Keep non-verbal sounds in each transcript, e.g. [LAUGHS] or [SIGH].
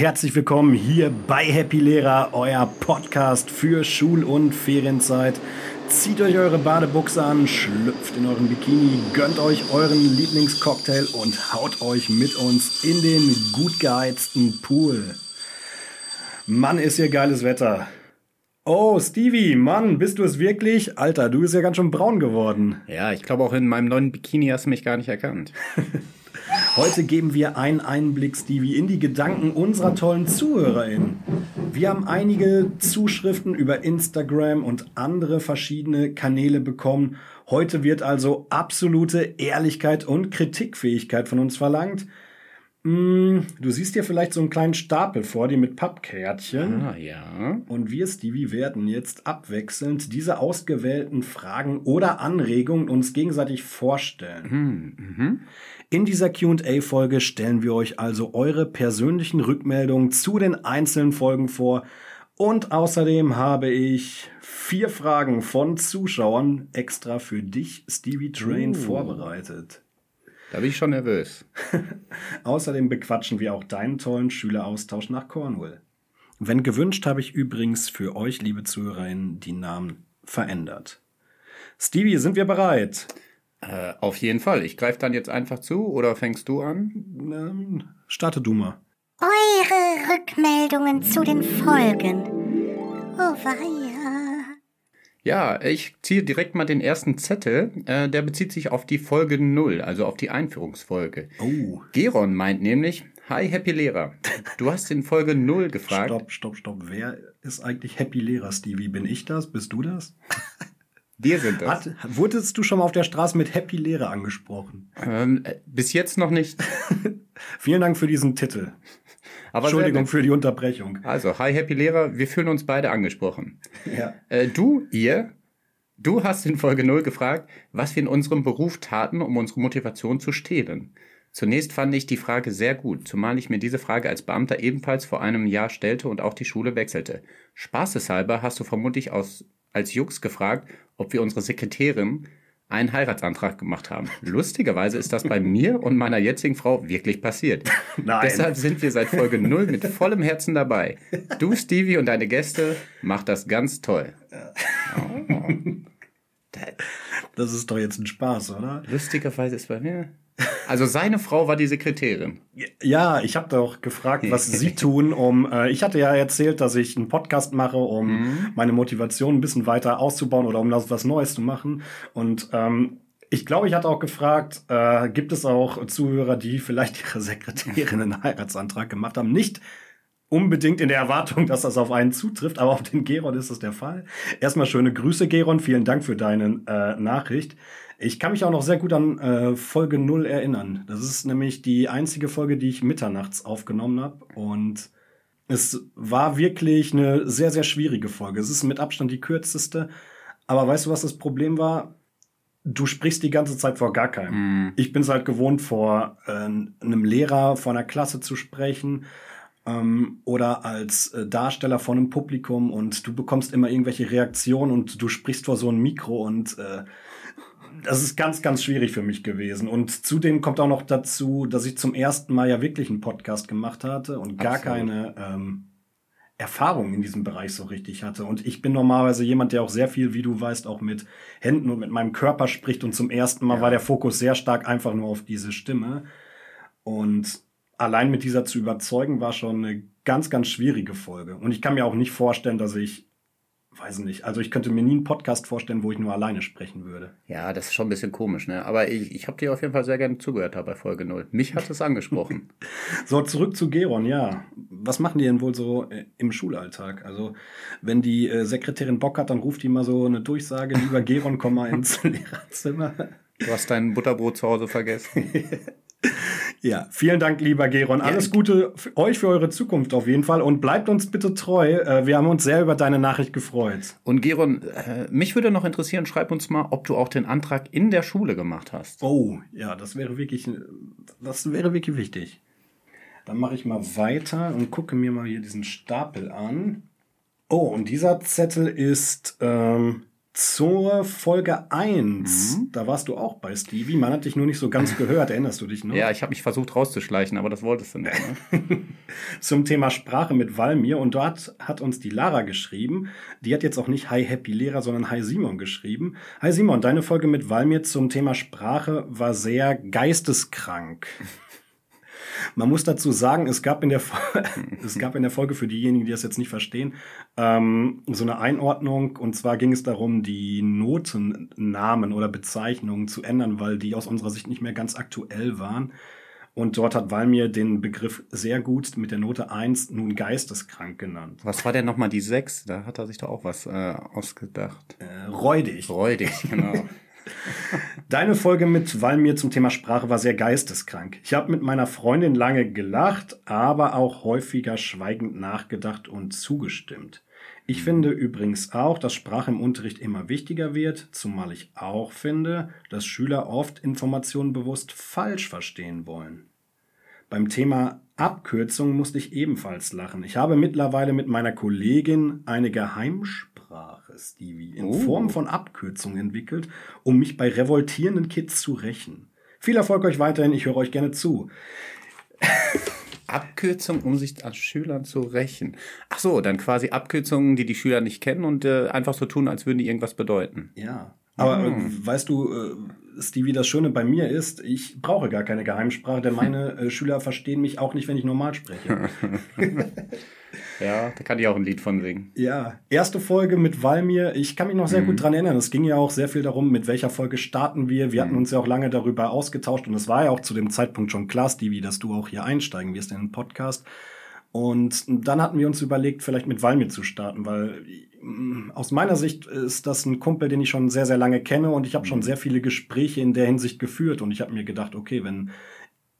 Herzlich willkommen hier bei Happy Lehrer, euer Podcast für Schul- und Ferienzeit. Zieht euch eure Badebuchse an, schlüpft in euren Bikini, gönnt euch euren Lieblingscocktail und haut euch mit uns in den gut geheizten Pool. Mann, ist hier geiles Wetter. Oh, Stevie, Mann, bist du es wirklich? Alter, du bist ja ganz schön braun geworden. Ja, ich glaube auch in meinem neuen Bikini hast du mich gar nicht erkannt. [LAUGHS] Heute geben wir einen Einblick, Stevie, in die Gedanken unserer tollen ZuhörerInnen. Wir haben einige Zuschriften über Instagram und andere verschiedene Kanäle bekommen. Heute wird also absolute Ehrlichkeit und Kritikfähigkeit von uns verlangt. Mm, Du siehst dir vielleicht so einen kleinen Stapel vor dir mit Pappkärtchen. Ah, ja. Und wir, Stevie, werden jetzt abwechselnd diese ausgewählten Fragen oder Anregungen uns gegenseitig vorstellen. In dieser QA-Folge stellen wir euch also eure persönlichen Rückmeldungen zu den einzelnen Folgen vor. Und außerdem habe ich vier Fragen von Zuschauern extra für dich, Stevie Train, vorbereitet. Da bin ich schon nervös. [LAUGHS] Außerdem bequatschen wir auch deinen tollen Schüleraustausch nach Cornwall. Wenn gewünscht, habe ich übrigens für euch, liebe Zuhörerinnen, die Namen verändert. Stevie, sind wir bereit? Äh, auf jeden Fall. Ich greife dann jetzt einfach zu oder fängst du an? Ähm, starte du mal. Eure Rückmeldungen zu den Folgen. Oh weia. Ja, ich ziehe direkt mal den ersten Zettel. Äh, der bezieht sich auf die Folge 0, also auf die Einführungsfolge. Oh, Geron meint nämlich, Hi Happy Lehrer. Du hast in Folge 0 gefragt. stopp, stopp, stopp. Wer ist eigentlich Happy Lehrer, Stevie? Bin ich das? Bist du das? [LAUGHS] Wir sind das. Hat, wurdest du schon mal auf der Straße mit Happy Lehrer angesprochen? Ähm, äh, bis jetzt noch nicht. [LAUGHS] Vielen Dank für diesen Titel. Aber Entschuldigung für die Unterbrechung. Also, Hi Happy Lehrer, wir fühlen uns beide angesprochen. Ja. Äh, du, ihr, du hast in Folge 0 gefragt, was wir in unserem Beruf taten, um unsere Motivation zu stehlen. Zunächst fand ich die Frage sehr gut, zumal ich mir diese Frage als Beamter ebenfalls vor einem Jahr stellte und auch die Schule wechselte. Spaßeshalber hast du vermutlich aus, als Jux gefragt, ob wir unsere Sekretärin einen Heiratsantrag gemacht haben. Lustigerweise ist das bei [LAUGHS] mir und meiner jetzigen Frau wirklich passiert. [LAUGHS] Nein. Deshalb sind wir seit Folge 0 mit vollem Herzen dabei. Du, Stevie und deine Gäste macht das ganz toll. [LAUGHS] Oh. Da- Das ist doch jetzt ein Spaß, oder? Lustigerweise ist bei mir. Also seine Frau war die Sekretärin. Ja, ich habe doch gefragt, was [LAUGHS] Sie tun, um. Äh, ich hatte ja erzählt, dass ich einen Podcast mache, um meine Motivation ein bisschen weiter auszubauen oder um das was Neues zu machen. Und ähm, ich glaube, ich hatte auch gefragt, äh, gibt es auch Zuhörer, die vielleicht ihre Sekretärin einen Heiratsantrag gemacht haben? Nicht unbedingt in der Erwartung, dass das auf einen zutrifft, aber auf den Geron ist es der Fall. Erstmal schöne Grüße, Geron. Vielen Dank für deine äh, Nachricht. Ich kann mich auch noch sehr gut an äh, Folge 0 erinnern. Das ist nämlich die einzige Folge, die ich mitternachts aufgenommen habe. Und es war wirklich eine sehr, sehr schwierige Folge. Es ist mit Abstand die kürzeste. Aber weißt du, was das Problem war? Du sprichst die ganze Zeit vor gar keinem. Ich bin es halt gewohnt, vor äh, einem Lehrer, vor einer Klasse zu sprechen ähm, oder als äh, Darsteller von einem Publikum und du bekommst immer irgendwelche Reaktionen und du sprichst vor so einem Mikro und äh, das ist ganz, ganz schwierig für mich gewesen. Und zudem kommt auch noch dazu, dass ich zum ersten Mal ja wirklich einen Podcast gemacht hatte und gar Absolut. keine ähm, Erfahrung in diesem Bereich so richtig hatte. Und ich bin normalerweise jemand, der auch sehr viel, wie du weißt, auch mit Händen und mit meinem Körper spricht. Und zum ersten Mal Ja. war der Fokus sehr stark einfach nur auf diese Stimme. Und allein mit dieser zu überzeugen, war schon eine ganz, ganz schwierige Folge. Und ich kann mir auch nicht vorstellen, dass ich, weiß nicht, also ich könnte mir nie einen Podcast vorstellen, wo ich nur alleine sprechen würde. Ja, das ist schon ein bisschen komisch, ne? Aber ich, ich habe dir auf jeden Fall sehr gerne zugehört da bei Folge 0. Mich hat es angesprochen. [LAUGHS] So, zurück zu Geron, ja. Was machen die denn wohl so äh, im Schulalltag? Also, wenn die äh, Sekretärin Bock hat, dann ruft die mal so eine Durchsage, lieber Geron, komm mal ins [LAUGHS] Lehrerzimmer. Du hast dein Butterbrot zu Hause vergessen. [LAUGHS] Ja, vielen Dank, lieber Geron. Alles Gute für euch für eure Zukunft auf jeden Fall und bleibt uns bitte treu. Äh, Wir haben uns sehr über deine Nachricht gefreut. Und Geron, äh, mich würde noch interessieren, schreib uns mal, ob du auch den Antrag in der Schule gemacht hast. Oh, ja, das wäre wirklich, äh, das wäre wirklich wichtig. Dann mache ich mal weiter und gucke mir mal hier diesen Stapel an. Oh, und dieser Zettel ist ähm, zur Folge 1. Mhm. Da warst du auch bei Stevie. Man hat dich nur nicht so ganz gehört. Erinnerst du dich noch? Ja, ich habe mich versucht rauszuschleichen, aber das wolltest du nicht. Ne? [LAUGHS] Zum Thema Sprache mit Valmir. Und dort hat uns die Lara geschrieben. Die hat jetzt auch nicht Hi Happy Lehrer, sondern Hi Simon geschrieben. Hi Simon, deine Folge mit Valmir zum Thema Sprache war sehr geisteskrank. Man muss dazu sagen, es gab in der, [LAUGHS] es gab in der Folge für diejenigen, die das jetzt nicht verstehen, ähm, so eine Einordnung. Und zwar ging es darum, die Notennamen oder Bezeichnungen zu ändern, weil die aus unserer Sicht nicht mehr ganz aktuell waren. Und dort hat Walmir den Begriff sehr gut mit der Note 1 nun geisteskrank genannt. Was war denn nochmal die 6? Da hat er sich doch auch was äh, ausgedacht. Äh, räudig. Räudig, genau. [LAUGHS] Deine Folge mit Walmir zum Thema Sprache war sehr geisteskrank. Ich habe mit meiner Freundin lange gelacht, aber auch häufiger schweigend nachgedacht und zugestimmt. Ich finde übrigens auch, dass Sprache im Unterricht immer wichtiger wird, zumal ich auch finde, dass Schüler oft Informationen bewusst falsch verstehen wollen. Beim Thema Abkürzung musste ich ebenfalls lachen. Ich habe mittlerweile mit meiner Kollegin eine Geheimsprache, Stevie, in oh. Form von Abkürzung entwickelt, um mich bei revoltierenden Kids zu rächen. Viel Erfolg euch weiterhin, ich höre euch gerne zu. Abkürzung, um sich an Schülern zu rächen. Ach so, dann quasi Abkürzungen, die die Schüler nicht kennen und äh, einfach so tun, als würden die irgendwas bedeuten. Ja. Aber mhm. weißt du, äh, Stevie, das Schöne bei mir ist, ich brauche gar keine Geheimsprache, denn meine äh, Schüler verstehen mich auch nicht, wenn ich normal spreche. [LAUGHS] ja, da kann ich auch ein Lied von singen. Ja, erste Folge mit Valmir. Ich kann mich noch sehr mhm. gut dran erinnern. Es ging ja auch sehr viel darum, mit welcher Folge starten wir. Wir mhm. hatten uns ja auch lange darüber ausgetauscht und es war ja auch zu dem Zeitpunkt schon klar, Stevie, dass du auch hier einsteigen wirst in den Podcast. Und dann hatten wir uns überlegt, vielleicht mit Valmir zu starten, weil mm, aus meiner Sicht ist das ein Kumpel, den ich schon sehr, sehr lange kenne und ich habe schon mhm. sehr viele Gespräche in der Hinsicht geführt und ich habe mir gedacht, okay, wenn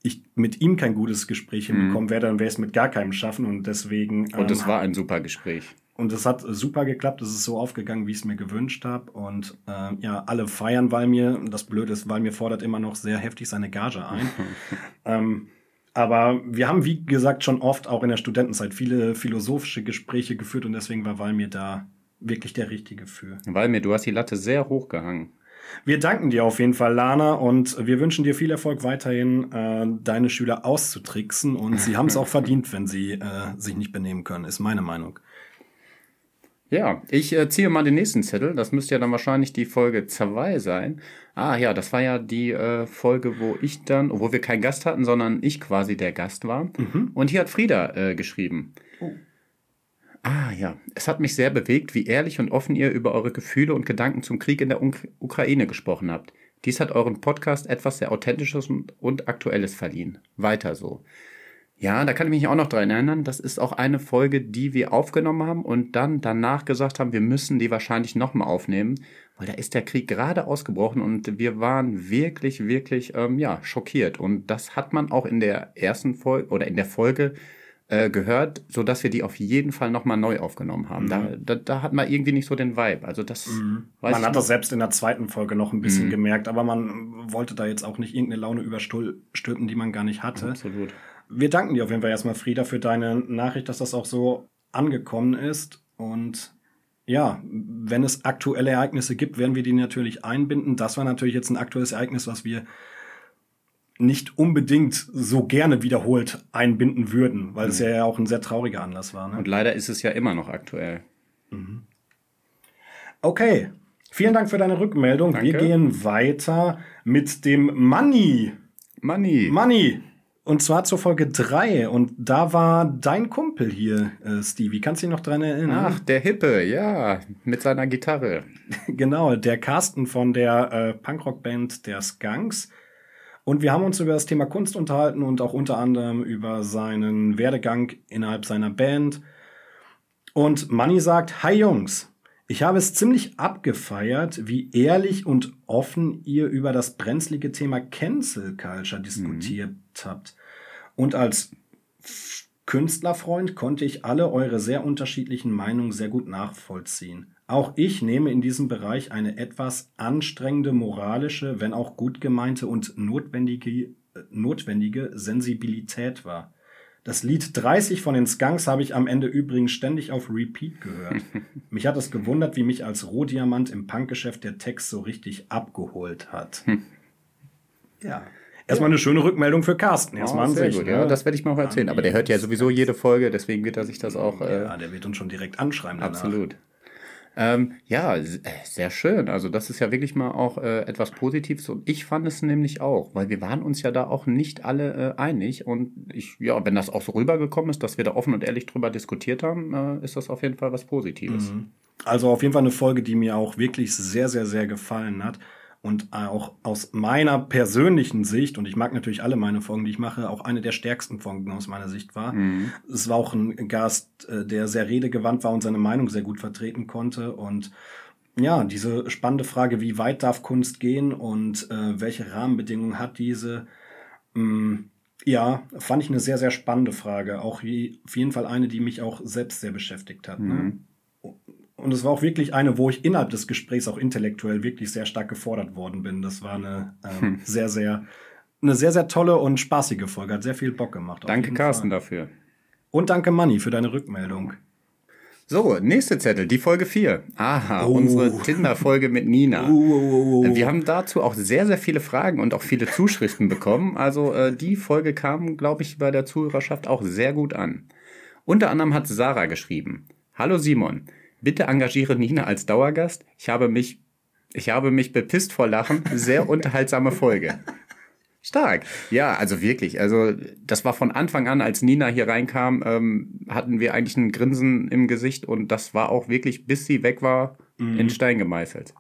ich mit ihm kein gutes Gespräch mhm. hinbekommen werde, dann wäre es mit gar keinem schaffen und deswegen. Und es ähm, war ein super Gespräch. Und es hat super geklappt, es ist so aufgegangen, wie ich es mir gewünscht habe. Und äh, ja, alle feiern Valmir. Das Blöde ist, Valmir fordert immer noch sehr heftig seine Gage ein. [LAUGHS] ähm, aber wir haben, wie gesagt, schon oft auch in der Studentenzeit viele philosophische Gespräche geführt und deswegen war Walmir da wirklich der Richtige für. Walmir, du hast die Latte sehr hoch gehangen. Wir danken dir auf jeden Fall, Lana, und wir wünschen dir viel Erfolg weiterhin, äh, deine Schüler auszutricksen. Und sie haben es auch verdient, wenn sie äh, sich nicht benehmen können, ist meine Meinung. Ja, ich äh, ziehe mal den nächsten Zettel. Das müsste ja dann wahrscheinlich die Folge 2 sein. Ah ja, das war ja die äh, Folge, wo ich dann, wo wir keinen Gast hatten, sondern ich quasi der Gast war. Mhm. Und hier hat Frieda äh, geschrieben. Oh. Ah ja, es hat mich sehr bewegt, wie ehrlich und offen ihr über eure Gefühle und Gedanken zum Krieg in der Uk Ukraine gesprochen habt. Dies hat euren Podcast etwas sehr Authentisches und, und Aktuelles verliehen. Weiter so. Ja, da kann ich mich auch noch dran erinnern. Das ist auch eine Folge, die wir aufgenommen haben und dann danach gesagt haben, wir müssen die wahrscheinlich nochmal aufnehmen, weil da ist der Krieg gerade ausgebrochen und wir waren wirklich, wirklich, ähm, ja, schockiert. Und das hat man auch in der ersten Folge oder in der Folge äh, gehört, so dass wir die auf jeden Fall nochmal neu aufgenommen haben. Mhm. Da, da, da, hat man irgendwie nicht so den Vibe. Also das. Mhm. man hat das selbst in der zweiten Folge noch ein bisschen mhm. gemerkt, aber man wollte da jetzt auch nicht irgendeine Laune überstülpen, die man gar nicht hatte. Absolut wir danken dir auf jeden Fall erstmal, Frieda, für deine Nachricht, dass das auch so angekommen ist. Und ja, wenn es aktuelle Ereignisse gibt, werden wir die natürlich einbinden. Das war natürlich jetzt ein aktuelles Ereignis, was wir nicht unbedingt so gerne wiederholt einbinden würden, weil mhm. es ja auch ein sehr trauriger Anlass war. Ne? Und leider ist es ja immer noch aktuell. Mhm. Okay, vielen Dank für deine Rückmeldung. Danke. Wir gehen weiter mit dem Money. Money. Money. Und zwar zur Folge 3. Und da war dein Kumpel hier, äh, Stevie. Kannst du dich noch dran erinnern? Ach, der Hippe, ja, mit seiner Gitarre. [LAUGHS] genau, der Carsten von der äh, Punkrock-Band der Skunks. Und wir haben uns über das Thema Kunst unterhalten und auch unter anderem über seinen Werdegang innerhalb seiner Band. Und Manny sagt, Hi Jungs, ich habe es ziemlich abgefeiert, wie ehrlich und offen ihr über das brenzlige Thema Cancel Culture diskutiert mhm. habt. Und als Künstlerfreund konnte ich alle eure sehr unterschiedlichen Meinungen sehr gut nachvollziehen. Auch ich nehme in diesem Bereich eine etwas anstrengende moralische, wenn auch gut gemeinte und notwendige, notwendige Sensibilität wahr. Das Lied 30 von den Skunks habe ich am Ende übrigens ständig auf Repeat gehört. [LAUGHS] mich hat es gewundert, wie mich als Rohdiamant im Punkgeschäft der Text so richtig abgeholt hat. [LAUGHS] ja. Erstmal eine schöne Rückmeldung für Carsten. Erstmal Oh, sehr sich. gut, ne? ja, das werde ich mal erzählen. Aber der hört ja sowieso jede Folge, deswegen wird er sich das auch äh, ja, der wird uns schon direkt anschreiben. Danach. Absolut. Ähm, ja, äh, sehr schön. Also das ist ja wirklich mal auch äh, etwas Positives und ich fand es nämlich auch, weil wir waren uns ja da auch nicht alle äh, einig und ich, ja, wenn das auch so rübergekommen ist, dass wir da offen und ehrlich drüber diskutiert haben, äh, ist das auf jeden Fall was Positives. Also auf jeden Fall eine Folge, die mir auch wirklich sehr, sehr, sehr gefallen hat. Und auch aus meiner persönlichen Sicht, und ich mag natürlich alle meine Folgen, die ich mache, auch eine der stärksten Folgen aus meiner Sicht war. Es war auch ein Gast, äh, der sehr redegewandt war und seine Meinung sehr gut vertreten konnte. Und ja, diese spannende Frage, wie weit darf Kunst gehen und äh, welche Rahmenbedingungen hat diese? Mm, ja, fand ich eine sehr, sehr spannende Frage. Auch wie, auf jeden Fall eine, die mich auch selbst sehr beschäftigt hat. Ne? Und es war auch wirklich eine, wo ich innerhalb des Gesprächs auch intellektuell wirklich sehr stark gefordert worden bin. Das war eine ähm, sehr, sehr, eine sehr, sehr tolle und spaßige Folge. Hat sehr viel Bock gemacht. Danke, Carsten, Fall. dafür. Und danke, Manni, für deine Rückmeldung. So, nächste Zettel, die Folge 4. Aha, Oh. unsere Tinder-Folge mit Nina. Uh, [LAUGHS] Äh, Wir haben dazu auch sehr, sehr viele Fragen und auch viele Zuschriften bekommen. Also äh, die Folge kam, glaube ich, bei der Zuhörerschaft auch sehr gut an. Unter anderem hat Sarah geschrieben. Hallo Simon, bitte engagiere Nina als Dauergast. Ich habe mich, ich habe mich bepisst vor Lachen. Sehr unterhaltsame Folge. Stark. Ja, also wirklich. Also das war von Anfang an, als Nina hier reinkam, ähm, hatten wir eigentlich ein Grinsen im Gesicht und das war auch wirklich, bis sie weg war, in Stein gemeißelt.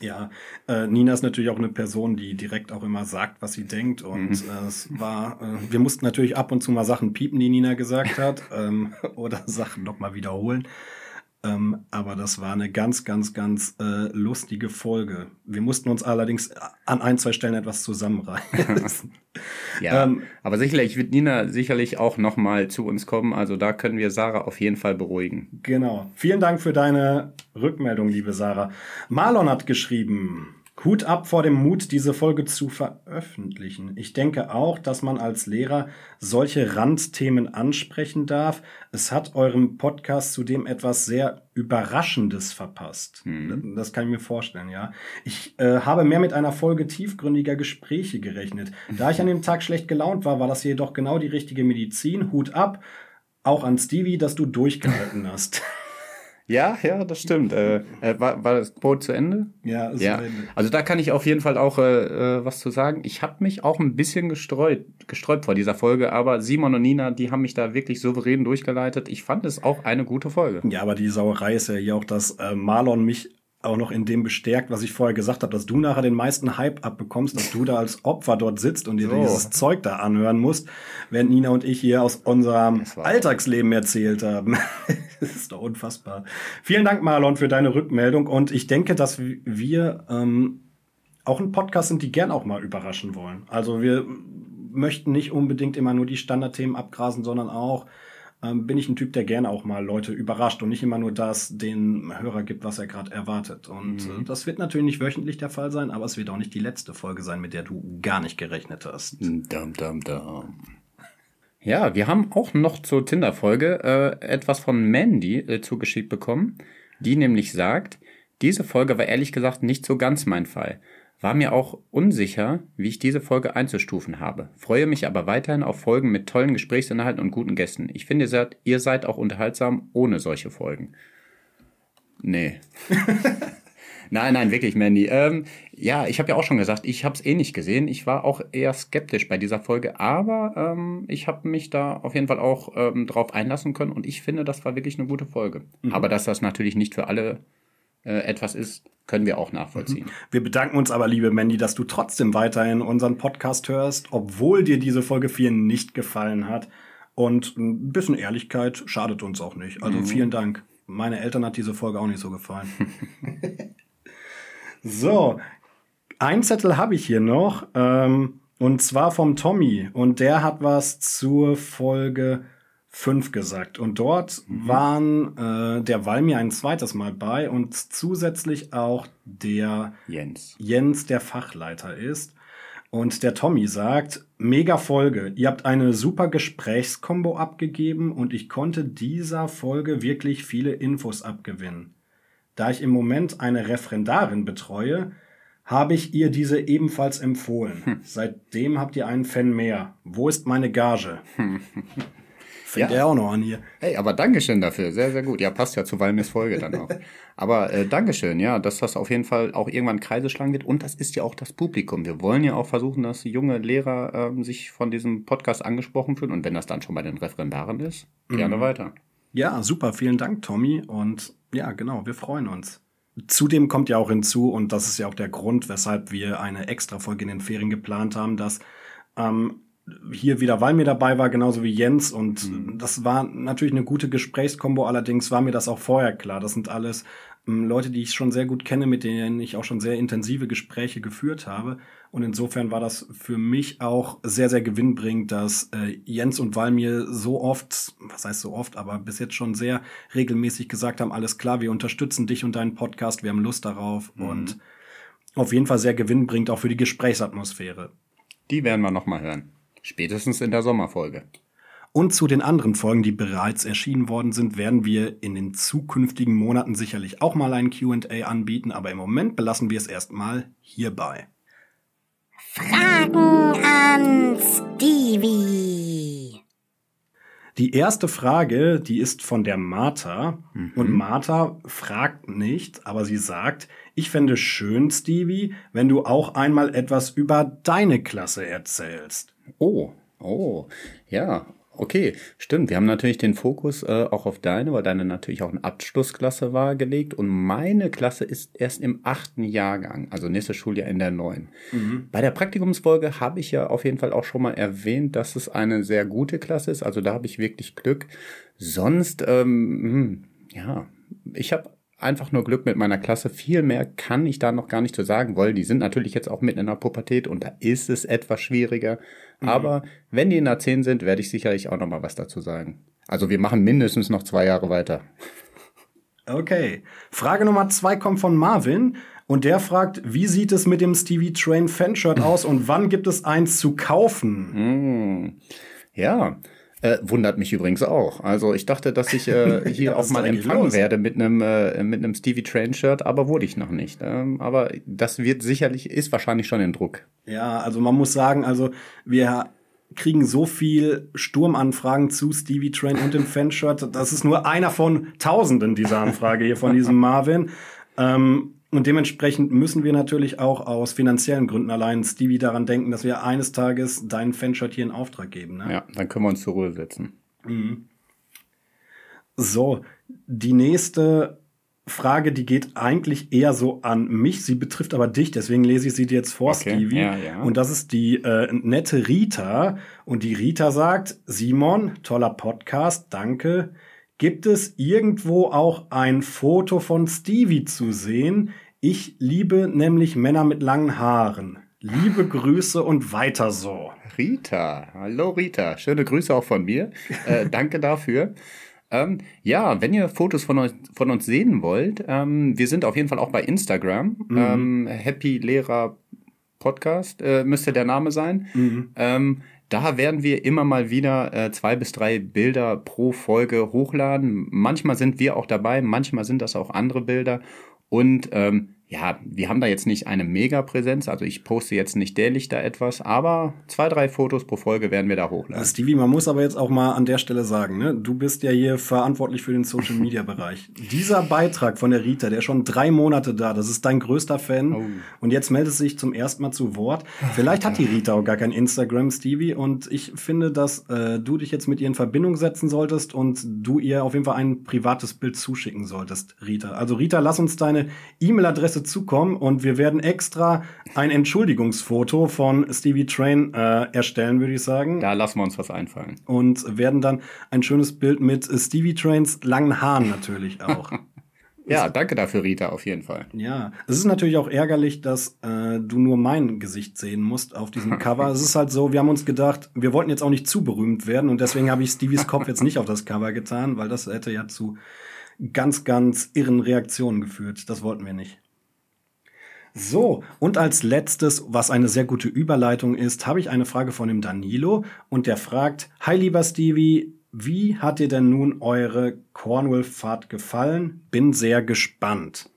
Ja, äh, Nina ist natürlich auch eine Person, die direkt auch immer sagt, was sie denkt. Und äh, es war, äh, wir mussten natürlich ab und zu mal Sachen piepen, die Nina gesagt hat, ähm, [LAUGHS] oder Sachen nochmal wiederholen. Ähm, aber das war eine ganz, ganz, ganz äh, lustige Folge. Wir mussten uns allerdings an ein, zwei Stellen etwas zusammenreißen. [LAUGHS] Ja, Ähm, aber sicherlich wird Nina sicherlich auch nochmal zu uns kommen. Also da können wir Sarah auf jeden Fall beruhigen. Genau. Vielen Dank für deine Rückmeldung, liebe Sarah. Marlon hat geschrieben, Hut ab vor dem Mut, diese Folge zu veröffentlichen. Ich denke auch, dass man als Lehrer solche Randthemen ansprechen darf. Es hat eurem Podcast zudem etwas sehr Überraschendes verpasst. Das kann ich mir vorstellen, ja. Ich äh, habe mehr mit einer Folge tiefgründiger Gespräche gerechnet. Da ich an dem Tag schlecht gelaunt war, war das jedoch genau die richtige Medizin. Hut ab. Auch an Stevie, dass du durchgehalten hast. [LAUGHS] Ja, ja, das stimmt. Äh, äh, war, war das Boot zu Ende? Ja, ist Ja, zu Ende. also da kann ich auf jeden Fall auch äh, äh, was zu sagen. Ich habe mich auch ein bisschen gestreut, gesträubt vor dieser Folge, aber Simon und Nina, die haben mich da wirklich souverän durchgeleitet. Ich fand es auch eine gute Folge. Ja, aber die Sauerei ist ja hier auch, dass äh, Marlon mich auch noch in dem bestärkt, was ich vorher gesagt habe, dass du nachher den meisten Hype abbekommst, dass du da als Opfer dort sitzt und dir So. dieses Zeug da anhören musst, während Nina und ich hier aus unserem Alltagsleben erzählt haben. [LAUGHS] das ist doch unfassbar. Vielen Dank, Marlon, für deine Rückmeldung und ich denke, dass wir ähm, auch ein Podcast sind, die gern auch mal überraschen wollen. Also wir möchten nicht unbedingt immer nur die Standardthemen abgrasen, sondern auch ähm, bin ich ein Typ, der gerne auch mal Leute überrascht und nicht immer nur das den Hörer gibt, was er gerade erwartet. Und äh, das wird natürlich nicht wöchentlich der Fall sein, aber es wird auch nicht die letzte Folge sein, mit der du gar nicht gerechnet hast. Dum, dum, dum. Ja, wir haben auch noch zur Tinder-Folge äh, etwas von Mandy äh, zugeschickt bekommen, die nämlich sagt, diese Folge war ehrlich gesagt nicht so ganz mein Fall. War mir auch unsicher, wie ich diese Folge einzustufen habe. Freue mich aber weiterhin auf Folgen mit tollen Gesprächsinhalten und guten Gästen. Ich finde, ihr seid, ihr seid auch unterhaltsam ohne solche Folgen. Nee. [LAUGHS] Nein, nein, wirklich, Mandy. Ähm, ja, ich habe ja auch schon gesagt, ich habe es eh nicht gesehen. Ich war auch eher skeptisch bei dieser Folge, aber ähm, ich habe mich da auf jeden Fall auch ähm, drauf einlassen können und ich finde, das war wirklich eine gute Folge. Aber dass das natürlich nicht für alle äh, etwas ist, können wir auch nachvollziehen. Wir bedanken uns aber, liebe Mandy, dass du trotzdem weiterhin unseren Podcast hörst, obwohl dir diese Folge 4 nicht gefallen hat. Und ein bisschen Ehrlichkeit schadet uns auch nicht. Also vielen Dank. Meine Eltern hat diese Folge auch nicht so gefallen. [LAUGHS] so, ein Zettel habe ich hier noch. Ähm, und zwar vom Tommy. Und der hat was zur Folge 5 gesagt. Und dort waren äh, der Walmir ein zweites Mal bei und zusätzlich auch der Jens. Jens der Fachleiter ist. Und der Tommy sagt, mega Folge. Ihr habt eine super Gesprächskombo abgegeben und ich konnte dieser Folge wirklich viele Infos abgewinnen. Da ich im Moment eine Referendarin betreue, habe ich ihr diese ebenfalls empfohlen. Hm. Seitdem habt ihr einen Fan mehr. Wo ist meine Gage? [LAUGHS] Fängt ja. er auch noch an hier. Hey, aber Dankeschön dafür. Sehr, sehr gut. Ja, passt ja zu Walmis Folge dann auch. [LAUGHS] aber äh, Dankeschön, ja, dass das auf jeden Fall auch irgendwann Kreise schlagen wird. Und das ist ja auch das Publikum. Wir wollen ja auch versuchen, dass junge Lehrer ähm, sich von diesem Podcast angesprochen fühlen. Und wenn das dann schon bei den Referendaren ist, gerne mhm. weiter. Ja, super. Vielen Dank, Tommy. Und ja, genau, wir freuen uns. Zudem kommt ja auch hinzu, und das ist ja auch der Grund, weshalb wir eine extra Folge in den Ferien geplant haben, dass ähm, hier wieder Walmir dabei war, genauso wie Jens. Und mhm. das war natürlich eine gute Gesprächskombo. Allerdings war mir das auch vorher klar. Das sind alles ähm, Leute, die ich schon sehr gut kenne, mit denen ich auch schon sehr intensive Gespräche geführt habe. Und insofern war das für mich auch sehr, sehr gewinnbringend, dass äh, Jens und Walmir so oft, was heißt so oft, aber bis jetzt schon sehr regelmäßig gesagt haben, alles klar, wir unterstützen dich und deinen Podcast, wir haben Lust darauf. Mhm. Und auf jeden Fall sehr gewinnbringend auch für die Gesprächsatmosphäre. Die werden wir nochmal hören. Spätestens in der Sommerfolge. Und zu den anderen Folgen, die bereits erschienen worden sind, werden wir in den zukünftigen Monaten sicherlich auch mal ein QA anbieten, aber im Moment belassen wir es erstmal hierbei. Fragen an Stevie. Die erste Frage, die ist von der Martha. Mhm. Und Martha fragt nicht, aber sie sagt, ich fände schön, Stevie, wenn du auch einmal etwas über deine Klasse erzählst. Oh, oh, ja, okay, stimmt. Wir haben natürlich den Fokus äh, auch auf deine, weil deine natürlich auch eine Abschlussklasse war, gelegt. Und meine Klasse ist erst im achten Jahrgang, also nächstes Schuljahr in der neuen. Mhm. Bei der Praktikumsfolge habe ich ja auf jeden Fall auch schon mal erwähnt, dass es eine sehr gute Klasse ist. Also da habe ich wirklich Glück. Sonst, ähm, hm, ja, ich habe einfach nur Glück mit meiner Klasse. Viel mehr kann ich da noch gar nicht zu sagen wollen. Die sind natürlich jetzt auch mitten in der Pubertät und da ist es etwas schwieriger. Mhm. Aber wenn die in der 10 sind, werde ich sicherlich auch noch mal was dazu sagen. Also wir machen mindestens noch zwei Jahre weiter. Okay. Frage Nummer zwei kommt von Marvin. Und der fragt, wie sieht es mit dem Stevie Train Fanshirt aus und wann gibt es eins zu kaufen? Mm, ja, äh, wundert mich übrigens auch. Also ich dachte, dass ich äh, [LAUGHS] hier ja, auch mal empfangen los? werde mit einem äh, mit einem Stevie Train Shirt, aber wurde ich noch nicht. Ähm, aber das wird sicherlich ist wahrscheinlich schon in Druck. Ja, also man muss sagen, also wir kriegen so viel Sturmanfragen zu Stevie Train und dem Fanshirt. Das ist nur einer von Tausenden dieser Anfrage hier von diesem [LAUGHS] Marvin. Ähm, und dementsprechend müssen wir natürlich auch aus finanziellen Gründen allein Stevie daran denken, dass wir eines Tages deinen Fanshirt hier in Auftrag geben. Ne? Ja, dann können wir uns zur Ruhe setzen. Mhm. So, die nächste Frage, die geht eigentlich eher so an mich. Sie betrifft aber dich, deswegen lese ich sie dir jetzt vor, okay, Stevie. Ja, ja. Und das ist die äh, nette Rita. Und die Rita sagt, Simon, toller Podcast, danke. Gibt es irgendwo auch ein Foto von Stevie zu sehen? Ich liebe nämlich Männer mit langen Haaren. Liebe Grüße und weiter so. Rita, hallo Rita, schöne Grüße auch von mir. Äh, [LAUGHS] danke dafür. Ähm, ja, wenn ihr Fotos von, euch, von uns sehen wollt, ähm, wir sind auf jeden Fall auch bei Instagram. Mhm. Ähm, Happy Lehrer Podcast äh, müsste der Name sein. Mhm. Da werden wir immer mal wieder äh, zwei bis drei Bilder pro Folge hochladen. Manchmal sind wir auch dabei, manchmal sind das auch andere Bilder. Und ähm, ja, wir haben da jetzt nicht eine Mega-Präsenz, also ich poste jetzt nicht dämlich da etwas, aber zwei, drei Fotos pro Folge werden wir da hochladen. Stevie, man muss aber jetzt auch mal an der Stelle sagen, ne, du bist ja hier verantwortlich für den Social-Media-Bereich. [LAUGHS] Dieser Beitrag von der Rita, der ist schon drei Monate da, das ist dein größter Fan oh. und jetzt meldet sich zum ersten Mal zu Wort. Vielleicht hat die Rita auch gar kein Instagram, Stevie, und ich finde, dass äh, du dich jetzt mit ihr in Verbindung setzen solltest und du ihr auf jeden Fall ein privates Bild zuschicken solltest, Rita. Also Rita, lass uns deine E-Mail-Adresse Adresse zukommen und wir werden extra ein Entschuldigungsfoto von Stevie Train äh, erstellen, würde ich sagen. Da lassen wir uns was einfallen. Und werden dann ein schönes Bild mit Stevie Trains langen Haaren natürlich auch. [LAUGHS] Ja, danke dafür, Rita, auf jeden Fall. Ja, es ist natürlich auch ärgerlich, dass äh, du nur mein Gesicht sehen musst auf diesem [LAUGHS] Cover. es ist halt so, wir haben uns gedacht, wir wollten jetzt auch nicht zu berühmt werden und deswegen habe ich Stevies Kopf jetzt nicht auf das Cover getan, weil das hätte ja zu ganz, ganz irren Reaktionen geführt. Das wollten wir nicht. So, und als letztes, was eine sehr gute Überleitung ist, habe ich eine Frage von dem Danilo und der fragt, Hi lieber Stevie, wie hat dir denn nun eure Cornwall-Fahrt gefallen? Bin sehr gespannt.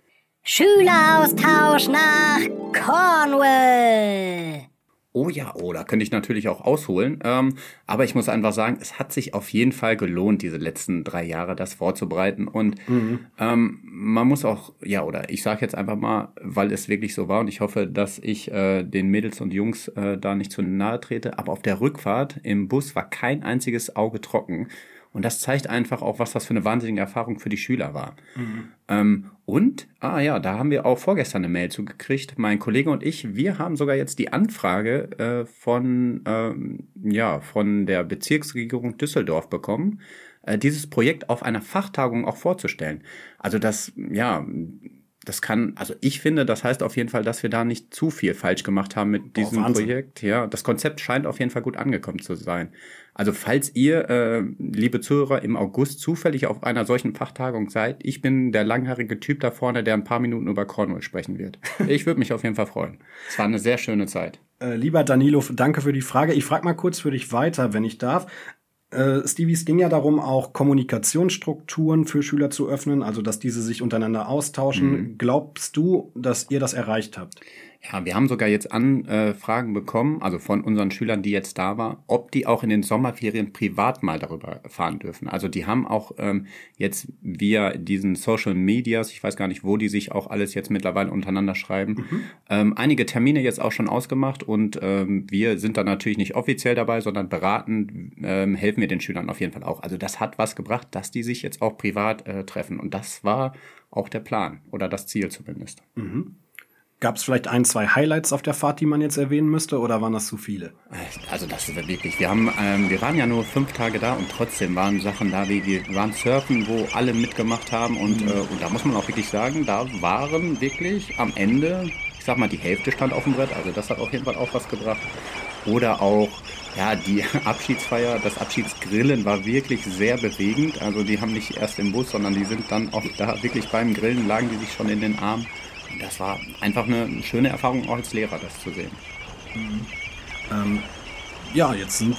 Schüleraustausch nach Cornwall. Oh ja, oh, da könnte ich natürlich auch ausholen. Ähm, aber ich muss einfach sagen, es hat sich auf jeden Fall gelohnt, diese letzten drei Jahre das vorzubereiten. Und mhm. ähm, man muss auch, ja, oder ich sage jetzt einfach mal, weil es wirklich so war und ich hoffe, dass ich äh, den Mädels und Jungs äh, da nicht zu nahe trete, aber auf der Rückfahrt im Bus war kein einziges Auge trocken. Und das zeigt einfach auch, was das für eine wahnsinnige Erfahrung für die Schüler war. Mhm. Ähm, und, ah ja, da haben wir auch vorgestern eine Mail zugekriegt. Mein Kollege und ich, wir haben sogar jetzt die Anfrage äh, von, ähm, ja, von der Bezirksregierung Düsseldorf bekommen, äh, dieses Projekt auf einer Fachtagung auch vorzustellen. Also das, ja, das kann, also ich finde, das heißt auf jeden Fall, dass wir da nicht zu viel falsch gemacht haben mit diesem oh, Projekt. Ja, das Konzept scheint auf jeden Fall gut angekommen zu sein. Also falls ihr, äh, liebe Zuhörer, im August zufällig auf einer solchen Fachtagung seid, ich bin der langhaarige Typ da vorne, der ein paar Minuten über Cornwall sprechen wird. [LAUGHS] Ich würde mich auf jeden Fall freuen. Es war eine sehr schöne Zeit. Äh, lieber Danilo, danke für die Frage. Ich frage mal kurz für dich weiter, wenn ich darf. Äh, Stevie, es ging ja darum, auch Kommunikationsstrukturen für Schüler zu öffnen, also dass diese sich untereinander austauschen. Mhm. Glaubst du, dass ihr das erreicht habt? Ja, wir haben sogar jetzt Anfragen bekommen, also von unseren Schülern, die jetzt da waren, ob die auch in den Sommerferien privat mal darüber fahren dürfen. Also die haben auch ähm, jetzt via diesen Social Medias, ich weiß gar nicht, wo die sich auch alles jetzt mittlerweile untereinander schreiben, mhm. ähm, einige Termine jetzt auch schon ausgemacht und ähm, wir sind da natürlich nicht offiziell dabei, sondern beraten, ähm, helfen wir den Schülern auf jeden Fall auch. Also das hat was gebracht, dass die sich jetzt auch privat äh, treffen und das war auch der Plan oder das Ziel zumindest. Mhm. Gab es vielleicht ein, zwei Highlights auf der Fahrt, die man jetzt erwähnen müsste, oder waren das zu viele? Also das ist wirklich. Wir haben, ähm, wir waren ja nur fünf Tage da und trotzdem waren Sachen da, wie wir waren Surfen, wo alle mitgemacht haben und, mhm. äh, und da muss man auch wirklich sagen, da waren wirklich am Ende, ich sag mal, die Hälfte stand auf dem Brett. Also das hat auf jeden Fall auch was gebracht. Oder auch ja, die [LAUGHS] Abschiedsfeier, das Abschiedsgrillen war wirklich sehr bewegend. Also die haben nicht erst im Bus, sondern die sind dann auch da wirklich beim Grillen, lagen die sich schon in den Das war einfach eine schöne Erfahrung auch als Lehrer, das zu sehen. Mhm. Ähm, ja, jetzt sind,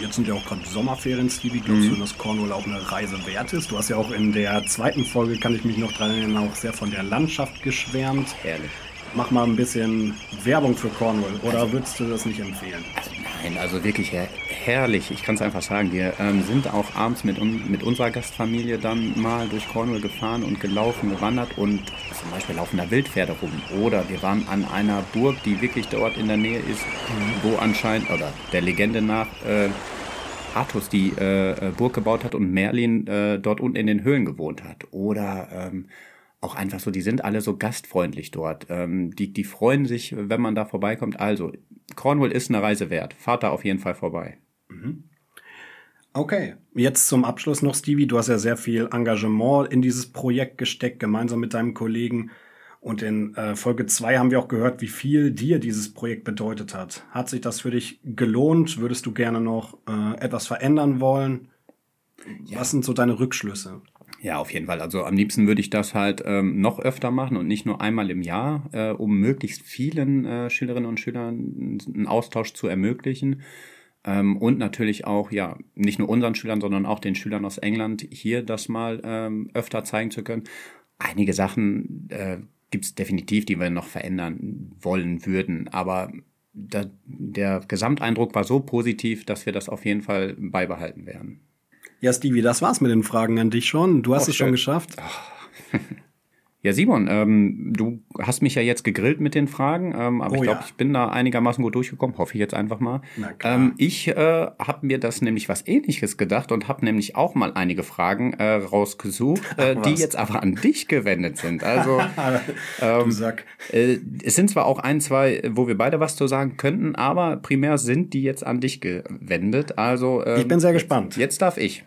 jetzt sind ja auch gerade Sommerferien, Stevie. Glaubst mhm. du, dass Cornwall auch eine Reise wert ist? Du hast ja auch in der zweiten Folge, kann ich mich noch dran erinnern, auch sehr von der Landschaft geschwärmt. Herrlich. Mach mal ein bisschen Werbung für Cornwall oder also, würdest du das nicht empfehlen? Also nein, also wirklich her herrlich. Ich kann es einfach sagen. Wir ähm, sind auch abends mit, mit unserer Gastfamilie dann mal durch Cornwall gefahren und gelaufen, gewandert und zum Beispiel laufen da Wildpferde rum. Oder wir waren an einer Burg, die wirklich dort in der Nähe ist, mhm. wo anscheinend, oder der Legende nach, äh, Artus die äh, äh, Burg gebaut hat und Merlin äh, dort unten in den Höhlen gewohnt hat. Oder ähm, auch einfach so, die sind alle so gastfreundlich dort. Ähm, die, die freuen sich, wenn man da vorbeikommt. Also, Cornwall ist eine Reise wert. Fahrt da auf jeden Fall vorbei. Mhm. Okay, jetzt zum Abschluss noch, Stevie. Du hast ja sehr viel Engagement in dieses Projekt gesteckt, gemeinsam mit deinem Kollegen. Und in äh, Folge 2 haben wir auch gehört, wie viel dir dieses Projekt bedeutet hat. Hat sich das für dich gelohnt? Würdest du gerne noch äh, etwas verändern wollen? Ja. Was sind so deine Rückschlüsse? Ja, auf jeden Fall. Also am liebsten würde ich das halt ähm, noch öfter machen und nicht nur einmal im Jahr, äh, um möglichst vielen äh, Schülerinnen und Schülern einen Austausch zu ermöglichen. Ähm, und natürlich auch, ja, nicht nur unseren Schülern, sondern auch den Schülern aus England hier das mal ähm, öfter zeigen zu können. Einige Sachen äh, gibt es definitiv, die wir noch verändern wollen würden, aber da, der Gesamteindruck war so positiv, dass wir das auf jeden Fall beibehalten werden. Ja, Stevie, das war's mit den Fragen an dich schon. Du hast Och, es schon geschafft. [LAUGHS] Ja, Simon, ähm, du hast mich ja jetzt gegrillt mit den Fragen, ähm, aber oh, ich glaube, ja. ich bin da einigermaßen gut durchgekommen, hoffe ich jetzt einfach mal. Ähm, ich äh, habe mir das nämlich was ähnliches gedacht und habe nämlich auch mal einige Fragen äh, rausgesucht, [LAUGHS] äh, die jetzt aber an dich gewendet sind. Also [LAUGHS] ähm, äh, es sind zwar auch ein, zwei, wo wir beide was zu sagen könnten, aber primär sind die jetzt an dich gewendet. Also ähm, ich bin sehr gespannt. Jetzt, jetzt darf ich.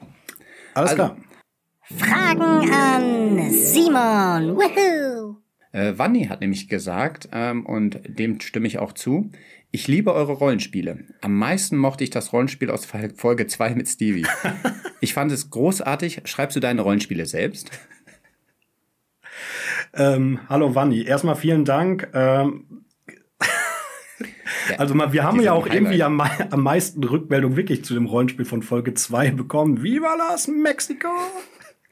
Alles also, klar. Fragen an Simon. Woohoo! Äh, Wanni hat nämlich gesagt, ähm, und dem stimme ich auch zu, ich liebe eure Rollenspiele. Am meisten mochte ich das Rollenspiel aus Folge 2 mit Stevie. [LAUGHS] ich fand es großartig. Schreibst du deine Rollenspiele selbst? Ähm, hallo Wanni, erstmal vielen Dank. Ähm, [LAUGHS] also mal, wir haben ja auch irgendwie am, am meisten Rückmeldung wirklich zu dem Rollenspiel von Folge 2 bekommen. Viva las Mexico!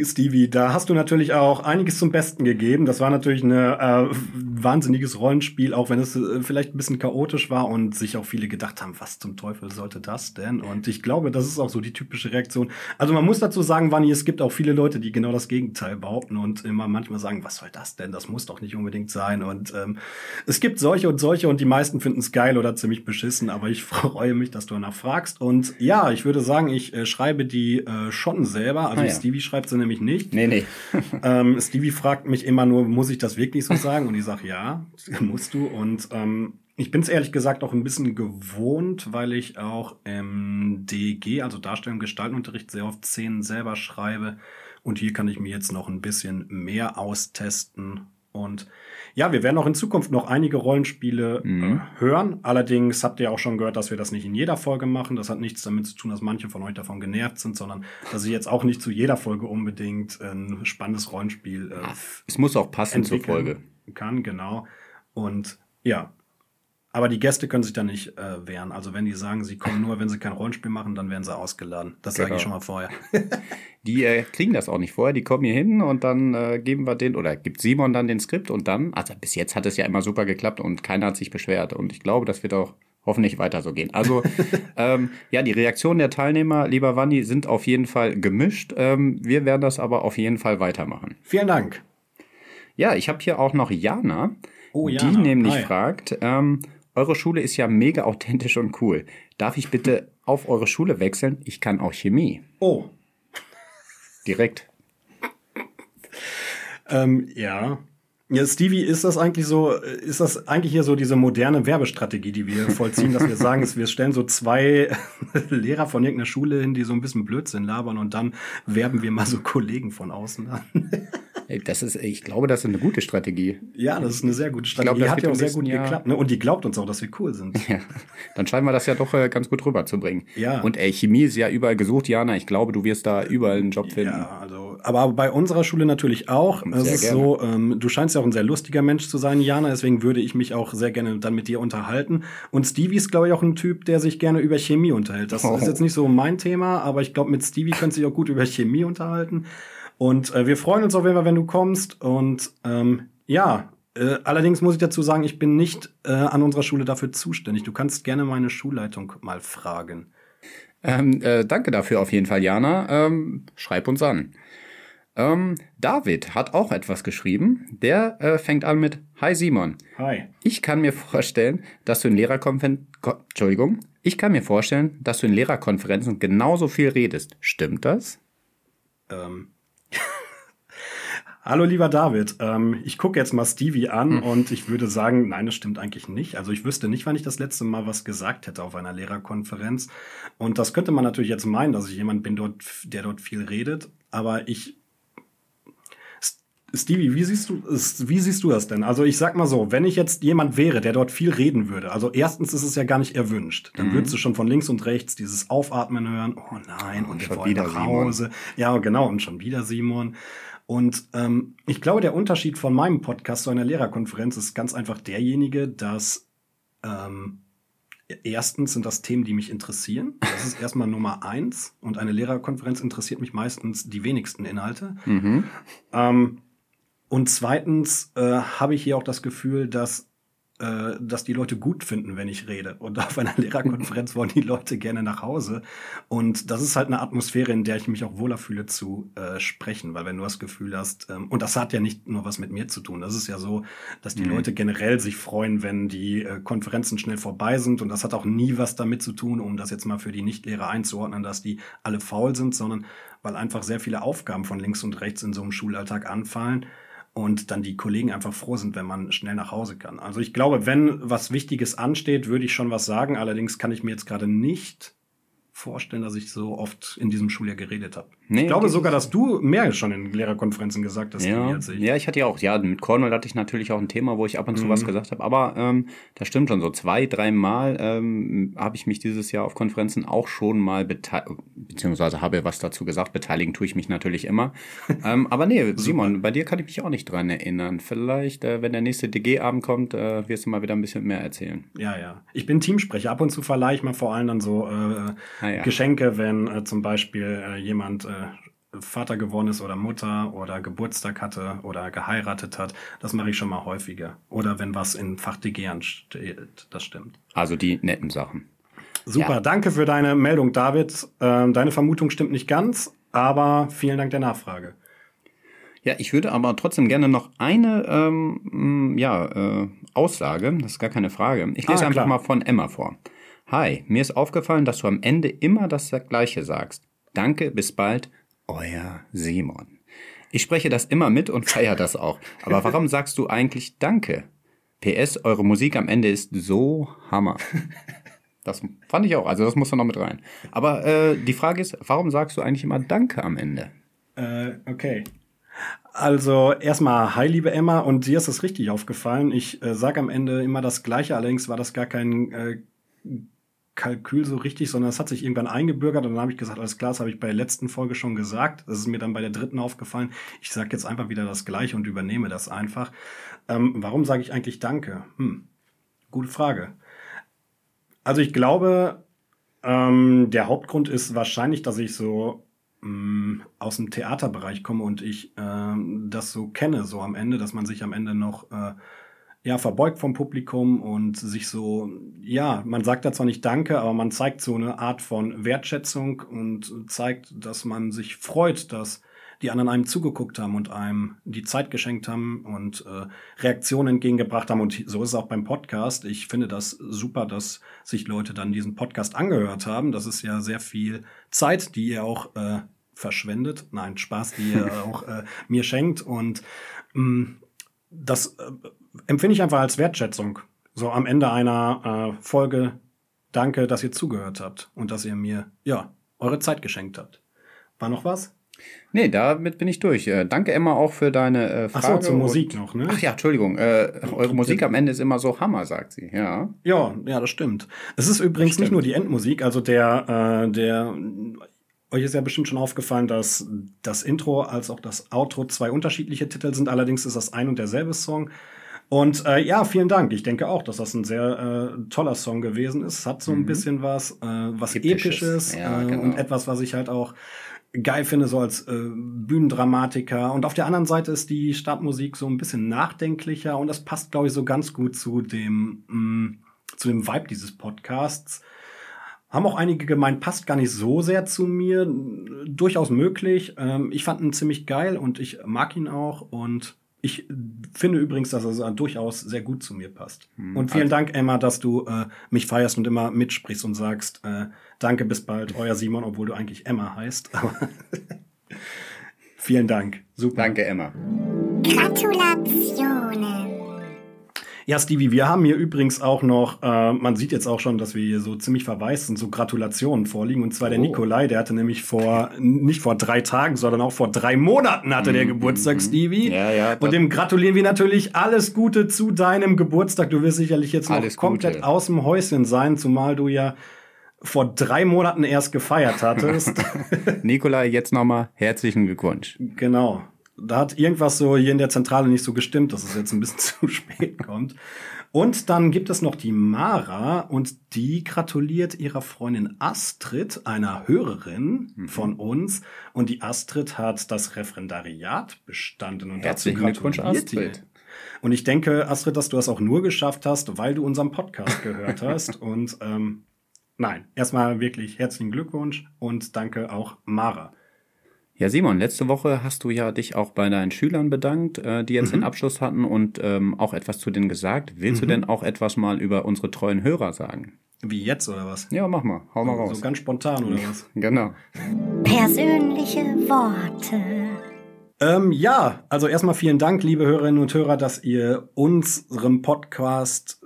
Stevie, da hast du natürlich auch einiges zum Besten gegeben. Das war natürlich ein äh, wahnsinniges Rollenspiel, auch wenn es äh, vielleicht ein bisschen chaotisch war und sich auch viele gedacht haben, was zum Teufel sollte das denn? Und ich glaube, das ist auch so die typische Reaktion. Also man muss dazu sagen, Wanni, es gibt auch viele Leute, die genau das Gegenteil behaupten und immer manchmal sagen, was soll das denn? Das muss doch nicht unbedingt sein. Und ähm, es gibt solche und solche und die meisten finden es geil oder ziemlich beschissen, aber ich [LAUGHS] freue mich, dass du danach fragst. Und ja, ich würde sagen, ich äh, schreibe die äh, schon selber. Also Ah, ja. Stevie schreibt sie nämlich nicht. Nee, nee. [LAUGHS] Ähm, Stevie fragt mich immer nur, muss ich das wirklich so sagen? Und ich sage, ja, [LAUGHS] musst du. Und ähm, ich bin es ehrlich gesagt auch ein bisschen gewohnt, weil ich auch im DG, also Darstellung und Gestaltenunterricht, sehr oft Szenen selber schreibe. Und hier kann ich mir jetzt noch ein bisschen mehr austesten. Und ja, wir werden auch in Zukunft noch einige Rollenspiele äh, hören. Allerdings habt ihr auch schon gehört, dass wir das nicht in jeder Folge machen. Das hat nichts damit zu tun, dass manche von euch davon genervt sind, sondern dass ich jetzt auch nicht zu jeder Folge unbedingt ein spannendes Rollenspiel äh, Es muss auch passen zur Folge. kann, genau. Und ja, aber die Gäste können sich da nicht äh, wehren. Also wenn die sagen, sie kommen nur, wenn sie kein Rollenspiel machen, dann werden sie ausgeladen. Das sage Genau. ich schon mal vorher. [LAUGHS] Die äh, kriegen das auch nicht vorher. Die kommen hier hin und dann äh, geben wir den, oder gibt Simon dann den Skript und dann, also bis jetzt hat es ja immer super geklappt und keiner hat sich beschwert. Und ich glaube, das wird auch hoffentlich weiter so gehen. Also, [LAUGHS] ähm, ja, die Reaktionen der Teilnehmer, lieber Wanni, sind auf jeden Fall gemischt. Ähm, wir werden das aber auf jeden Fall weitermachen. Vielen Dank. Ja, ich habe hier auch noch Jana, Oh, die Jana. nämlich Hi. fragt, ähm, eure Schule ist ja mega authentisch und cool. Darf ich bitte auf eure Schule wechseln? Ich kann auch Chemie. Oh, Direkt. ähm, ja. Ja, Stevie, ist das eigentlich so, ist das eigentlich hier so diese moderne Werbestrategie, die wir vollziehen, dass wir [LAUGHS] sagen, wir stellen so zwei [LAUGHS] Lehrer von irgendeiner Schule hin, die so ein bisschen Blödsinn labern und dann werben wir mal so Kollegen von außen an. Ey, Das ist, ich glaube, das ist eine gute Strategie. Ja, das ist eine sehr gute glaub, Strategie. das hat ja auch sehr gut Jahr- geklappt. Ne? Und die glaubt uns auch, dass wir cool sind. [LAUGHS] Ja, dann scheinen wir das ja doch äh, ganz gut rüberzubringen. Ja. Und ey, Chemie ist ja überall gesucht, Jana. Ich glaube, du wirst da überall einen Job finden. Ja, also, aber bei unserer Schule natürlich auch. Es Sehr ist gerne. so, ähm, du scheinst ja auch ein sehr lustiger Mensch zu sein, Jana, deswegen würde ich mich auch sehr gerne dann mit dir unterhalten. Und Stevie ist, glaube ich, auch ein Typ, der sich gerne über Chemie unterhält. Das Oh. ist jetzt nicht so mein Thema, aber ich glaube, mit Stevie könnt ihr sich auch gut über Chemie unterhalten. Und äh, wir freuen uns auf jeden Fall, wenn du kommst. Und ähm, ja, äh, allerdings muss ich dazu sagen, ich bin nicht äh, an unserer Schule dafür zuständig. Du kannst gerne meine Schulleitung mal fragen. Ähm, äh, danke dafür auf jeden Fall, Jana. Ähm, schreib uns an. Ähm, David hat auch etwas geschrieben. Der äh, fängt an mit Hi Simon. Hi. Ich kann mir vorstellen, dass du in Lehrerkonferenzen, Entschuldigung, ich kann mir vorstellen, dass du in Lehrerkonferenzen genauso viel redest. Stimmt das? Ähm. [LAUGHS] Hallo lieber David, ähm, ich gucke jetzt mal Stevie an und ich würde sagen, nein, das stimmt eigentlich nicht. Also ich wüsste nicht, wann ich das letzte Mal was gesagt hätte auf einer Lehrerkonferenz. Und das könnte man natürlich jetzt meinen, dass ich jemand bin, dort, der dort viel redet. Aber ich Stevie, wie siehst du, es- wie siehst du das denn? Also ich sag mal so, wenn ich jetzt jemand wäre, der dort viel reden würde, also erstens ist es ja gar nicht erwünscht, dann würdest du schon von links und rechts dieses Aufatmen hören, oh nein, und wir schon wollen wieder nach Simon. Hause. Ja, genau, und schon wieder Simon. Und ähm, ich glaube, der Unterschied von meinem Podcast zu einer Lehrerkonferenz ist ganz einfach derjenige, dass ähm, erstens sind das Themen, die mich interessieren. Das ist erstmal Nummer eins. Und eine Lehrerkonferenz interessiert mich meistens die wenigsten Inhalte. Mhm. Ähm, und zweitens äh, habe ich hier auch das Gefühl, dass, äh, dass die Leute gut finden, wenn ich rede. Und auf einer [LAUGHS] Lehrerkonferenz wollen die Leute gerne nach Hause. Und das ist halt eine Atmosphäre, in der ich mich auch wohler fühle zu äh, sprechen. Weil wenn du das Gefühl hast, ähm, und das hat ja nicht nur was mit mir zu tun. Das ist ja so, dass die Leute generell sich freuen, wenn die äh, Konferenzen schnell vorbei sind. Und das hat auch nie was damit zu tun, um das jetzt mal für die Nichtlehrer einzuordnen, dass die alle faul sind, sondern weil einfach sehr viele Aufgaben von links und rechts in so einem Schulalltag anfallen und dann die Kollegen einfach froh sind, wenn man schnell nach Hause kann. Also ich glaube, wenn was Wichtiges ansteht, würde ich schon was sagen. Allerdings kann ich mir jetzt gerade nicht vorstellen, dass ich so oft in diesem Schuljahr geredet habe. Ich glaube sogar, dass du mehr schon in Lehrerkonferenzen gesagt hast ja, als ich. Ja, ich hatte ja auch, ja, mit Cornwall hatte ich natürlich auch ein Thema, wo ich ab und zu Mhm. was gesagt habe. Aber ähm, das stimmt schon, so zwei, dreimal ähm, habe ich mich dieses Jahr auf Konferenzen auch schon mal beteiligt, beziehungsweise habe was dazu gesagt. Beteiligen tue ich mich natürlich immer. [LAUGHS] ähm, aber nee, Simon, bei dir kann ich mich auch nicht dran erinnern. Vielleicht, äh, wenn der nächste DG-Abend kommt, äh, wirst du mal wieder ein bisschen mehr erzählen. Ja, ja. Ich bin Teamsprecher. Ab und zu verleihe ich mal vor allem dann so äh, Ah, ja. Geschenke, wenn äh, zum Beispiel äh, jemand äh, Vater geworden ist oder Mutter oder Geburtstag hatte oder geheiratet hat. Das mache ich schon mal häufiger. Oder wenn was in Fach DG ansteht. Das stimmt. Also die netten Sachen. Super, Ja. danke für deine Meldung, David. Ähm, deine Vermutung stimmt nicht ganz, aber vielen Dank der Nachfrage. Ja, ich würde aber trotzdem gerne noch eine ähm, ja, äh, Aussage, das ist gar keine Frage. Ich lese Ah, einfach mal von Emma vor. Hi, mir ist aufgefallen, dass du am Ende immer das Gleiche sagst. Danke, bis bald, euer Simon. Ich spreche das immer mit und feiere das auch. Aber warum sagst du eigentlich Danke? PS, eure Musik am Ende ist so Hammer. Das fand ich auch, also das muss da noch mit rein. Aber äh, die Frage ist, warum sagst du eigentlich immer Danke am Ende? Äh, okay. Also erstmal, hi liebe Emma, und dir ist es richtig aufgefallen. Ich äh, sage am Ende immer das Gleiche, allerdings war das gar kein äh, Kalkül so richtig, sondern es hat sich irgendwann eingebürgert und dann habe ich gesagt, alles klar, das habe ich bei der letzten Folge schon gesagt. Das ist mir dann bei der dritten aufgefallen. Ich sage jetzt einfach wieder das Gleiche und übernehme das einfach. Ähm, warum sage ich eigentlich Danke? Hm, gute Frage. Also ich glaube, ähm, der Hauptgrund ist wahrscheinlich, dass ich so mh, aus dem Theaterbereich komme und ich ähm, das so kenne, so am Ende, dass man sich am Ende noch äh, ja verbeugt vom Publikum und sich so, ja, man sagt da zwar nicht Danke, aber man zeigt so eine Art von Wertschätzung und zeigt, dass man sich freut, dass die anderen einem zugeguckt haben und einem die Zeit geschenkt haben und äh, Reaktionen entgegengebracht haben. Und so ist es auch beim Podcast. Ich finde das super, dass sich Leute dann diesen Podcast angehört haben. Das ist ja sehr viel Zeit, die ihr auch äh, verschwendet. Nein, Spaß, die ihr [LAUGHS] auch äh, mir schenkt. Und mh, das äh, empfinde ich einfach als Wertschätzung. So am Ende einer äh, Folge. Danke, dass ihr zugehört habt und dass ihr mir, ja, eure Zeit geschenkt habt. War noch was? Nee, damit bin ich durch. Äh, danke Emma auch für deine äh, Ach Frage. so, zur Musik noch, ne? Ach ja, Entschuldigung. Äh, eure Musik am Ende ist immer so Hammer, sagt sie. Ja. Ja, ja, das stimmt. Es ist übrigens nicht nur die Endmusik, also der, äh, der, euch ist ja bestimmt schon aufgefallen, dass das Intro als auch das Outro zwei unterschiedliche Titel sind. Allerdings ist das ein und derselbe Song. Und äh, ja, vielen Dank. Ich denke auch, dass das ein sehr äh, toller Song gewesen ist. Es hat so ein bisschen was, äh, was Episches. Episches, Ja, äh, genau. und etwas, was ich halt auch geil finde, so als äh, Bühnendramatiker. Und auf der anderen Seite ist die Startmusik so ein bisschen nachdenklicher und das passt, glaube ich, so ganz gut zu dem, mh, zu dem Vibe dieses Podcasts. Haben auch einige gemeint, passt gar nicht so sehr zu mir. Durchaus möglich. Ähm, ich fand ihn ziemlich geil und ich mag ihn auch. Und ich finde übrigens, dass er durchaus sehr gut zu mir passt. und vielen Dank, Emma, dass du äh, mich feierst und immer mitsprichst und sagst, äh, danke, bis bald, [LAUGHS] euer Simon, obwohl du eigentlich Emma heißt. [LAUGHS] Vielen Dank. Super. Danke Emma. Gratulationen. Ja, Stevie, wir haben hier übrigens auch noch, äh, man sieht jetzt auch schon, dass wir hier so ziemlich verwaist sind, so Gratulationen vorliegen. Und zwar der Oh. Nikolai, der hatte nämlich vor, nicht vor drei Tagen, sondern auch vor drei Monaten hatte der Geburtstag, Stevie. Mhm, Ja, ja, das- Und dem gratulieren wir natürlich alles Gute zu deinem Geburtstag. Du wirst sicherlich jetzt noch komplett Gute. aus dem Häuschen sein, zumal du ja vor drei Monaten erst gefeiert hattest. [LAUGHS] Nikolai, jetzt nochmal herzlichen Glückwunsch. Genau. Da hat irgendwas so hier in der Zentrale nicht so gestimmt, dass es jetzt ein bisschen [LAUGHS] zu spät kommt. Und dann gibt es noch die Mara und die gratuliert ihrer Freundin Astrid, einer Hörerin von uns. Und die Astrid hat das Referendariat bestanden. Und Herzlichen dazu gratuliert. Astrid. Und ich denke, Astrid, dass du das auch nur geschafft hast, weil du unseren Podcast gehört [LAUGHS] hast. Und ähm, nein, erstmal wirklich herzlichen Glückwunsch und danke auch Mara. Ja, Simon, letzte Woche hast du ja dich auch bei deinen Schülern bedankt, äh, die jetzt den Abschluss hatten und ähm, auch etwas zu denen gesagt. Willst du denn auch etwas mal über unsere treuen Hörer sagen? Wie jetzt oder was? Ja, mach mal, hau mal So raus. ganz spontan oder was? [LAUGHS] Genau. Persönliche Worte. Ähm, ja, also erstmal vielen Dank, liebe Hörerinnen und Hörer, dass ihr unserem Podcast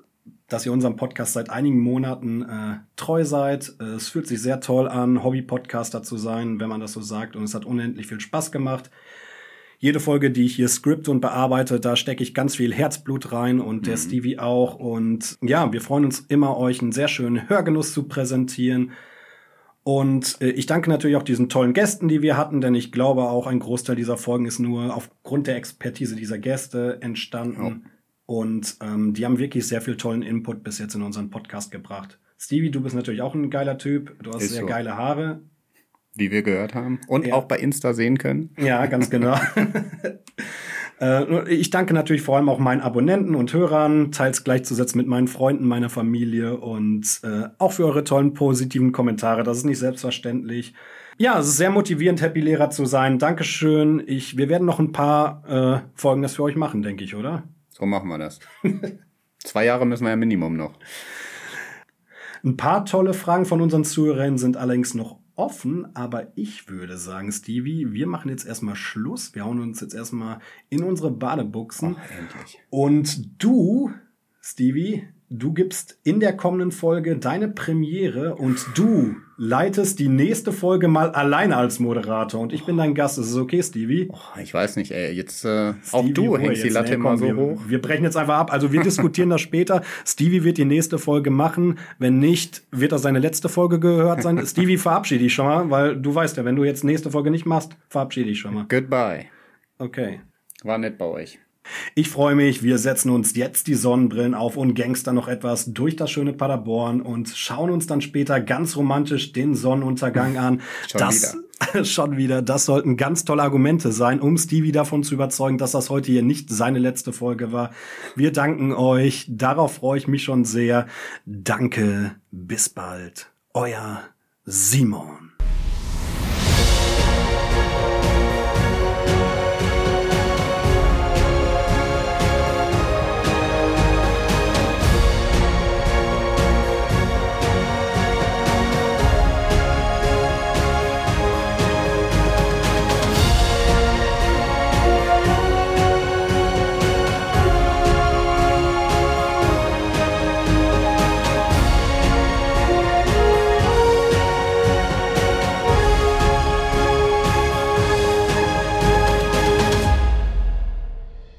dass ihr unserem Podcast seit einigen Monaten äh, treu seid. Äh, es fühlt sich sehr toll an, Hobby-Podcaster zu sein, wenn man das so sagt. Und es hat unendlich viel Spaß gemacht. Jede Folge, die ich hier skripte und bearbeite, da stecke ich ganz viel Herzblut rein und mhm. der Stevie auch. Und ja, wir freuen uns immer, euch einen sehr schönen Hörgenuss zu präsentieren. Und äh, ich danke natürlich auch diesen tollen Gästen, die wir hatten, denn ich glaube auch ein Großteil dieser Folgen ist nur aufgrund der Expertise dieser Gäste entstanden. Ja. Und ähm, die haben wirklich sehr viel tollen Input bis jetzt in unseren Podcast gebracht. Stevie, du bist natürlich auch ein geiler Typ. Du hast ist sehr so. geile Haare. Wie wir gehört haben. Und ja. auch bei Insta sehen können. Ja, ganz genau. [LAUGHS] Äh, ich danke natürlich vor allem auch meinen Abonnenten und Hörern, teils gleichzusetzen mit meinen Freunden, meiner Familie und äh, auch für eure tollen positiven Kommentare. Das ist nicht selbstverständlich. Ja, es ist sehr motivierend, Happy Lehrer zu sein. Dankeschön. Ich, wir werden noch ein paar äh, Folgen das für euch machen, denke ich, oder? So machen wir das. [LAUGHS] Zwei Jahre müssen wir ja Minimum noch. Ein paar tolle Fragen von unseren Zuhörern sind allerdings noch offen, aber ich würde sagen, Stevie, wir machen jetzt erstmal Schluss. Wir hauen uns jetzt erstmal in unsere Badebuchsen. Oh, endlich. Und du, Stevie, du gibst in der kommenden Folge deine Premiere und du leitest die nächste Folge mal alleine als Moderator und ich bin dein Gast. Ist es okay, Stevie? Oh, ich weiß nicht, ey. Jetzt äh, Stevie, auch du hängst die Latte immer so wir, hoch. Wir brechen jetzt einfach ab. Also wir diskutieren das später. Stevie wird die nächste Folge machen. Wenn nicht, wird er seine letzte Folge gehört sein. Stevie, verabschiede dich schon mal, weil du weißt ja, wenn du jetzt nächste Folge nicht machst, verabschiede dich schon mal. Goodbye. Okay. War nett bei euch. Ich freue mich, wir setzen uns jetzt die Sonnenbrillen auf und gangster noch etwas durch das schöne Paderborn und schauen uns dann später ganz romantisch den Sonnenuntergang an. [LAUGHS] schon das, wieder. [LAUGHS] schon wieder. Das sollten ganz tolle Argumente sein, um Stevie davon zu überzeugen, dass das heute hier nicht seine letzte Folge war. Wir danken euch. Darauf freue ich mich schon sehr. Danke. Bis bald. Euer Simon.